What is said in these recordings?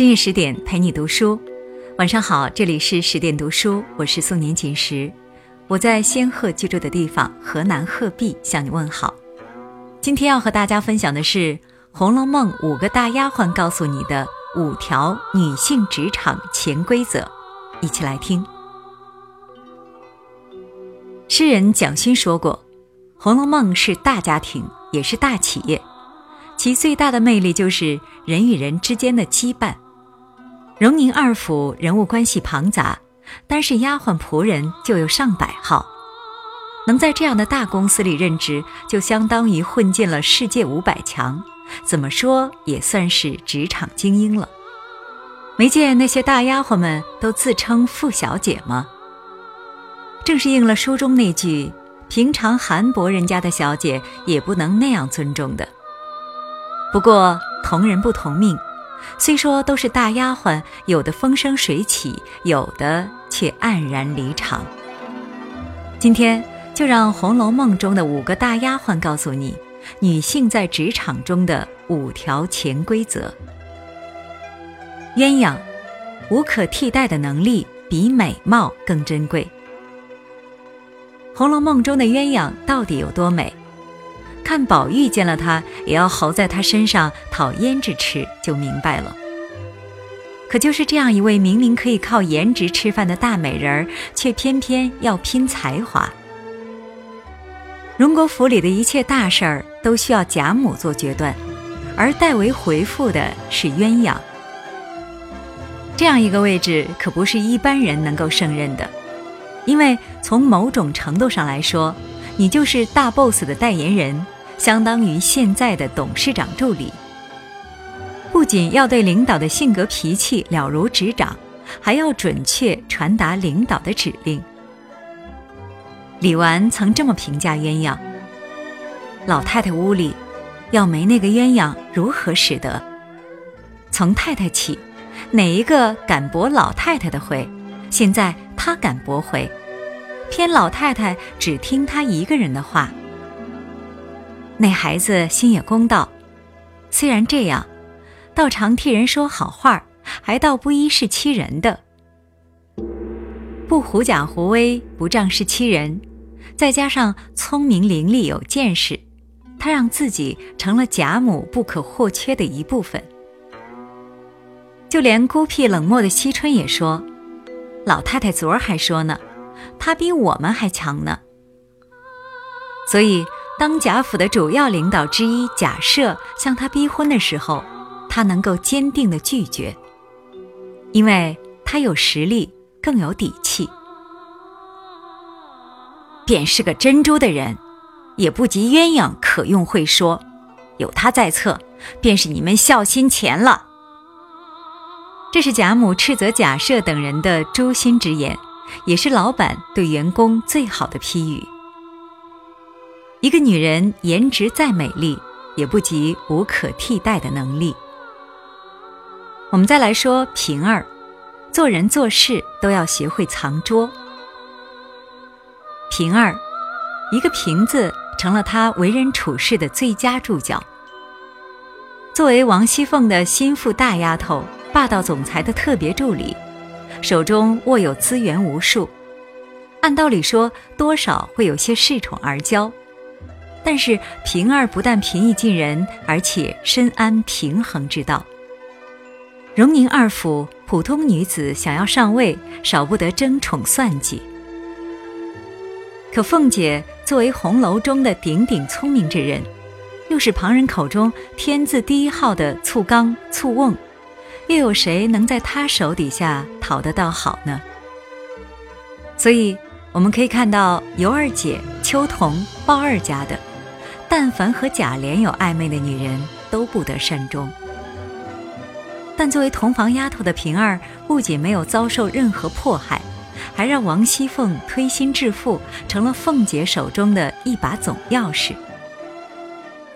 深夜十点陪你读书，晚上好，这里是十点读书，我是宋年锦时，我在仙鹤居住的地方河南鹤壁向你问好。今天要和大家分享的是《红楼梦》五个大丫鬟告诉你的五条女性职场潜规则，一起来听。诗人蒋勋说过，《红楼梦》是大家庭，也是大企业。其最大的魅力就是人与人之间的羁绊。荣宁二府人物关系庞杂，单是丫鬟仆人就有上百号，能在这样的大公司里任职，就相当于混进了世界五百强，怎么说也算是职场精英了。没见那些大丫鬟们都自称富小姐吗？正是应了书中那句：“平常韩伯人家的小姐也不能那样尊重的。”不过同人不同命，虽说都是大丫鬟，有的风生水起，有的却黯然离场。今天就让《红楼梦》中的五个大丫鬟告诉你，女性在职场中的五条潜规则。鸳鸯，无可替代的能力比美貌更珍贵。《红楼梦》中的鸳鸯到底有多美？看宝玉见了他，也要猴在他身上讨胭脂吃，就明白了。可就是这样一位明明可以靠颜值吃饭的大美人儿，却偏偏要拼才华。荣国府里的一切大事儿都需要贾母做决断，而代为回复的是鸳鸯。这样一个位置可不是一般人能够胜任的，因为从某种程度上来说，你就是大 boss 的代言人。相当于现在的董事长助理，不仅要对领导的性格脾气了如指掌，还要准确传达领导的指令。李纨曾这么评价鸳鸯：“老太太屋里要没那个鸳鸯，如何使得？从太太起，哪一个敢驳老太太的回？现在她敢驳回，偏老太太只听她一个人的话。”那孩子心也公道，虽然这样，倒常替人说好话，还倒不依是欺人的。不狐假虎威，不仗势欺人，再加上聪明伶俐有见识，他让自己成了贾母不可或缺的一部分。就连孤僻冷漠的惜春也说：“老太太昨儿还说呢，他比我们还强呢。”所以。当贾府的主要领导之一贾赦向他逼婚的时候，他能够坚定的拒绝，因为他有实力，更有底气。便是个珍珠的人，也不及鸳鸯可用会说，有他在侧，便是你们孝心钱了。这是贾母斥责贾赦等人的诛心之言，也是老板对员工最好的批语。一个女人颜值再美丽，也不及无可替代的能力。我们再来说平儿，做人做事都要学会藏拙。平儿，一个“瓶子成了她为人处事的最佳注脚。作为王熙凤的心腹大丫头，霸道总裁的特别助理，手中握有资源无数，按道理说多少会有些恃宠而骄。但是平儿不但平易近人，而且深谙平衡之道。荣宁二府普通女子想要上位，少不得争宠算计。可凤姐作为红楼中的顶顶聪明之人，又是旁人口中天字第一号的醋缸醋瓮，又有谁能在他手底下讨得到好呢？所以我们可以看到尤二姐、秋桐、鲍二家的。但凡和贾琏有暧昧的女人，都不得善终。但作为同房丫头的平儿，不仅没有遭受任何迫害，还让王熙凤推心置腹，成了凤姐手中的一把总钥匙。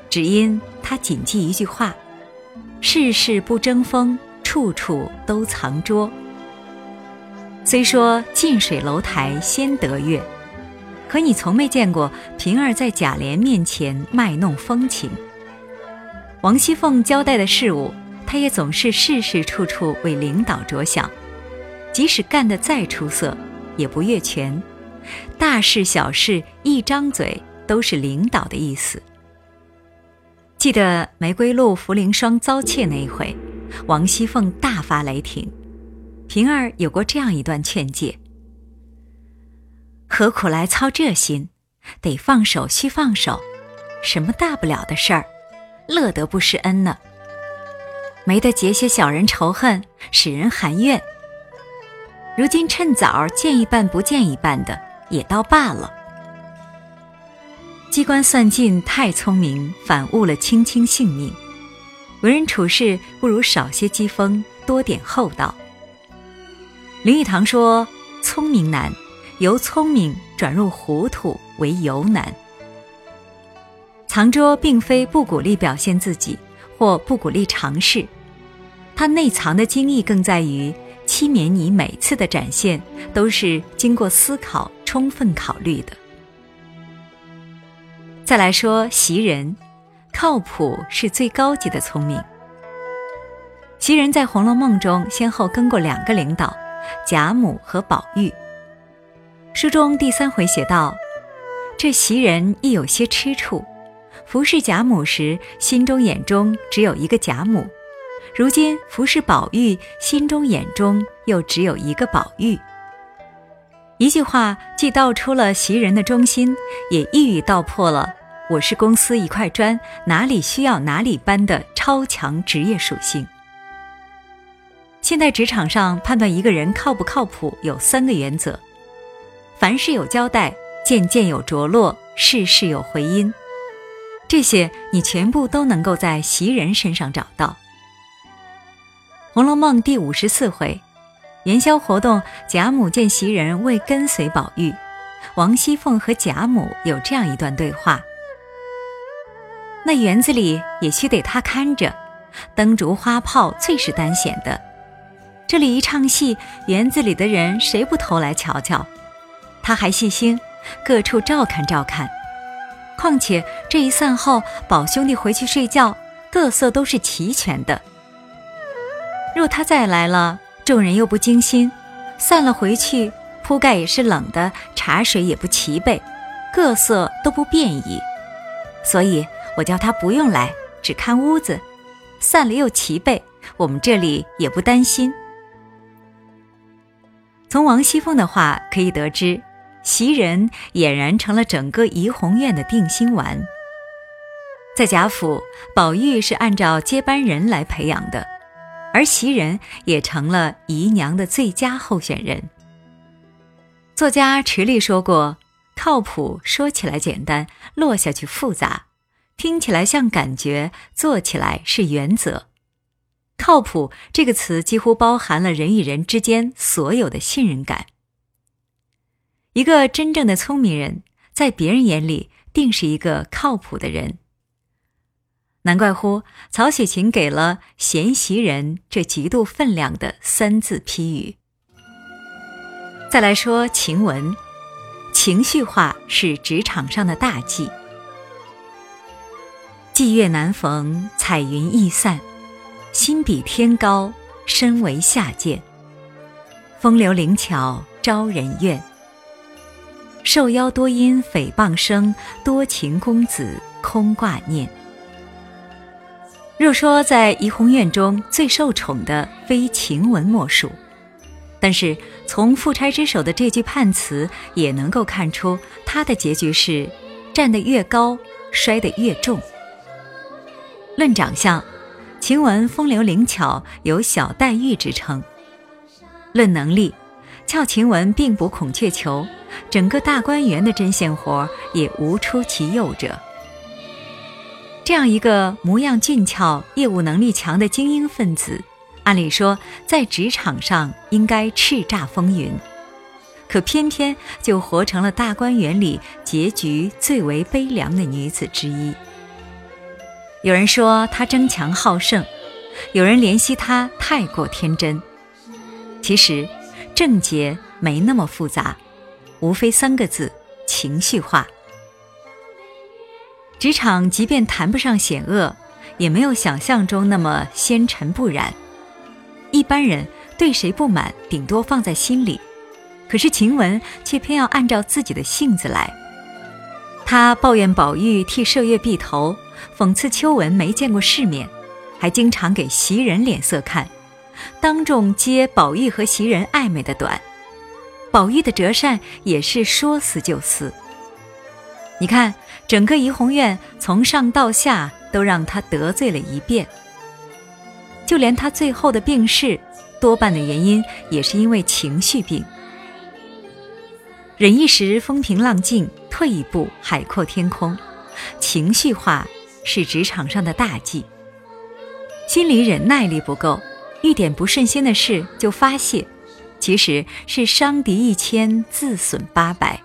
只因她谨记一句话：“事事不争锋，处处都藏拙。”虽说近水楼台先得月。可你从没见过平儿在贾琏面前卖弄风情。王熙凤交代的事物，她也总是事事处处为领导着想，即使干得再出色，也不越权，大事小事一张嘴都是领导的意思。记得玫瑰露茯苓霜遭窃那一回，王熙凤大发雷霆，平儿有过这样一段劝诫：何苦来操这心？得放手，须放手，什么大不了的事儿，乐得不施恩呢？没得结些小人仇恨，使人含怨。如今趁早见一半不见一半的，也倒罢了。机关算尽太聪明，反误了卿卿性命。为人处事不如少些讥讽，多点厚道。林语堂说：“聪明难，由聪明转入糊涂为尤难。”藏拙并非不鼓励表现自己。或不鼓励尝试，他内藏的精义更在于期勉你每次的展现都是经过思考、充分考虑的。再来说袭人，靠谱是最高级的聪明。袭人在《红楼梦》中先后跟过两个领导，贾母和宝玉。书中第三回写道：“这袭人亦有些吃醋。”服侍贾母时，心中眼中只有一个贾母；如今服侍宝玉，心中眼中又只有一个宝玉。一句话既道出了袭人的忠心，也一语道破了“我是公司一块砖，哪里需要哪里搬”的超强职业属性。现在职场上判断一个人靠不靠谱，有三个原则：凡事有交代，件件有着落，事事有回音。这些你全部都能够在袭人身上找到。《红楼梦》第五十四回，元宵活动，贾母见袭人未跟随宝玉，王熙凤和贾母有这样一段对话：“那园子里也须得他看着，灯烛花炮最是单显的。这里一唱戏，园子里的人谁不投来瞧瞧？他还细心，各处照看照看。”况且这一散后，宝兄弟回去睡觉，各色都是齐全的。若他再来了，众人又不精心，散了回去，铺盖也是冷的，茶水也不齐备，各色都不便宜。所以我叫他不用来，只看屋子，散了又齐备，我们这里也不担心。从王熙凤的话可以得知。袭人俨然成了整个怡红院的定心丸。在贾府，宝玉是按照接班人来培养的，而袭人也成了姨娘的最佳候选人。作家池莉说过：“靠谱说起来简单，落下去复杂；听起来像感觉，做起来是原则。靠谱这个词几乎包含了人与人之间所有的信任感。”一个真正的聪明人，在别人眼里定是一个靠谱的人。难怪乎曹雪芹给了“贤袭人”这极度分量的三字批语。再来说晴雯，情绪化是职场上的大忌。霁月难逢，彩云易散，心比天高，身为下贱。风流灵巧招人怨。受邀多因诽谤生，多情公子空挂念。若说在怡红院中最受宠的，非晴雯莫属。但是从富差之手的这句判词，也能够看出他的结局是：站得越高，摔得越重。论长相，晴雯风流灵巧，有小黛玉之称；论能力，俏晴雯并不孔雀裘。整个大观园的针线活也无出其右者。这样一个模样俊俏、业务能力强的精英分子，按理说在职场上应该叱咤风云，可偏偏就活成了大观园里结局最为悲凉的女子之一。有人说他争强好胜，有人怜惜他太过天真。其实，症结没那么复杂。无非三个字：情绪化。职场即便谈不上险恶，也没有想象中那么纤尘不染。一般人对谁不满，顶多放在心里，可是晴雯却偏要按照自己的性子来。她抱怨宝玉替麝月避头，讽刺秋纹没见过世面，还经常给袭人脸色看，当众揭宝玉和袭人暧昧的短。宝玉的折扇也是说撕就撕。你看，整个怡红院从上到下都让他得罪了一遍。就连他最后的病逝，多半的原因也是因为情绪病。忍一时风平浪静，退一步海阔天空。情绪化是职场上的大忌。心理忍耐力不够，一点不顺心的事就发泄。其实是伤敌一千，自损八百。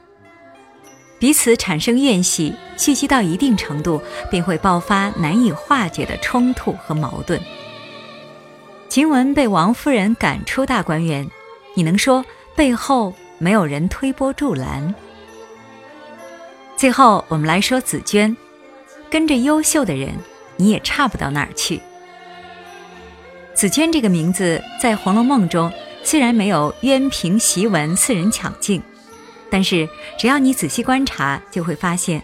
彼此产生怨气，蓄积到一定程度，便会爆发难以化解的冲突和矛盾。晴雯被王夫人赶出大观园，你能说背后没有人推波助澜？最后，我们来说紫娟，跟着优秀的人，你也差不到哪儿去。紫娟这个名字在《红楼梦》中。虽然没有渊平、袭文四人抢镜，但是只要你仔细观察，就会发现，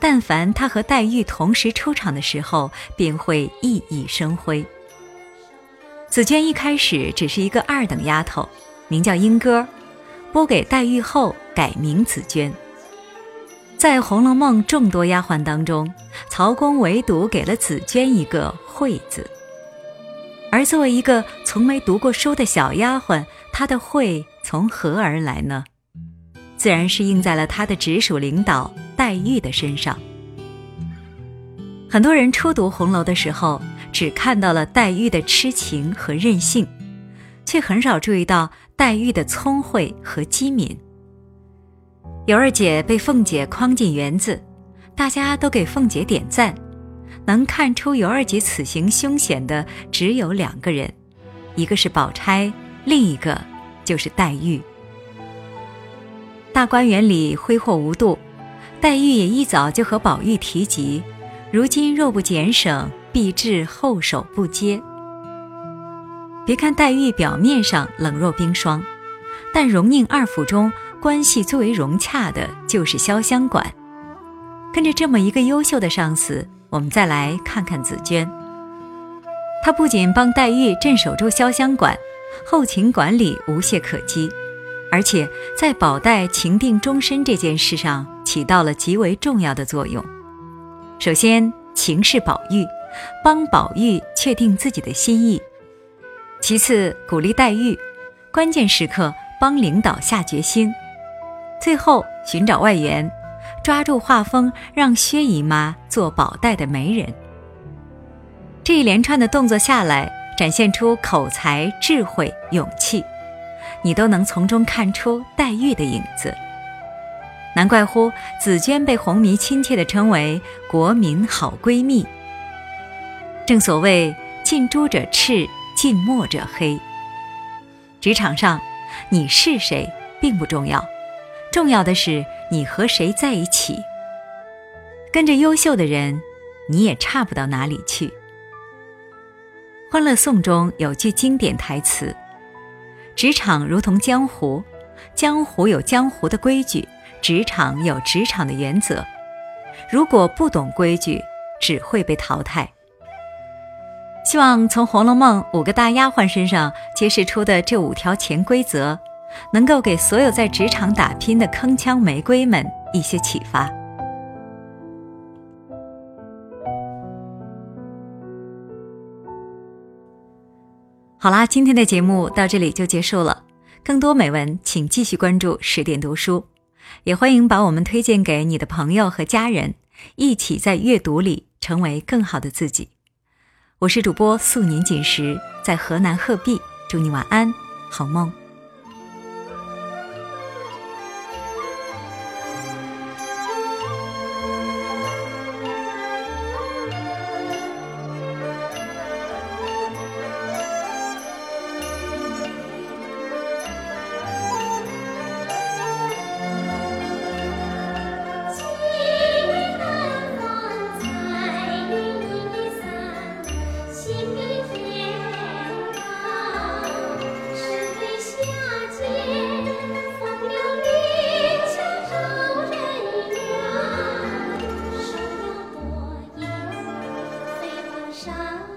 但凡她和黛玉同时出场的时候，便会熠熠生辉。紫娟一开始只是一个二等丫头，名叫莺歌，拨给黛玉后改名紫娟。在《红楼梦》众多丫鬟当中，曹公唯独给了紫娟一个“慧”字。而作为一个从没读过书的小丫鬟，她的慧从何而来呢？自然是印在了她的直属领导黛玉的身上。很多人初读红楼的时候，只看到了黛玉的痴情和任性，却很少注意到黛玉的聪慧和机敏。尤二姐被凤姐诓进园子，大家都给凤姐点赞。能看出尤二姐此行凶险的只有两个人，一个是宝钗，另一个就是黛玉。大观园里挥霍无度，黛玉也一早就和宝玉提及，如今若不减省，必致后手不接。别看黛玉表面上冷若冰霜，但荣宁二府中关系最为融洽的就是潇湘馆，跟着这么一个优秀的上司。我们再来看看紫娟，她不仅帮黛玉镇守住潇湘馆，后勤管理无懈可击，而且在保黛情定终身这件事上起到了极为重要的作用。首先，情是宝玉，帮宝玉确定自己的心意；其次，鼓励黛玉，关键时刻帮领导下决心；最后，寻找外援。抓住画风，让薛姨妈做宝黛的媒人。这一连串的动作下来，展现出口才、智慧、勇气，你都能从中看出黛玉的影子。难怪乎紫娟被红迷亲切地称为“国民好闺蜜”。正所谓“近朱者赤，近墨者黑”。职场上，你是谁并不重要。重要的是你和谁在一起。跟着优秀的人，你也差不到哪里去。《欢乐颂》中有句经典台词：“职场如同江湖，江湖有江湖的规矩，职场有职场的原则。如果不懂规矩，只会被淘汰。”希望从《红楼梦》五个大丫鬟身上揭示出的这五条潜规则。能够给所有在职场打拼的铿锵玫瑰们一些启发。好啦，今天的节目到这里就结束了。更多美文，请继续关注十点读书，也欢迎把我们推荐给你的朋友和家人，一起在阅读里成为更好的自己。我是主播素年锦时，在河南鹤壁，祝你晚安，好梦。山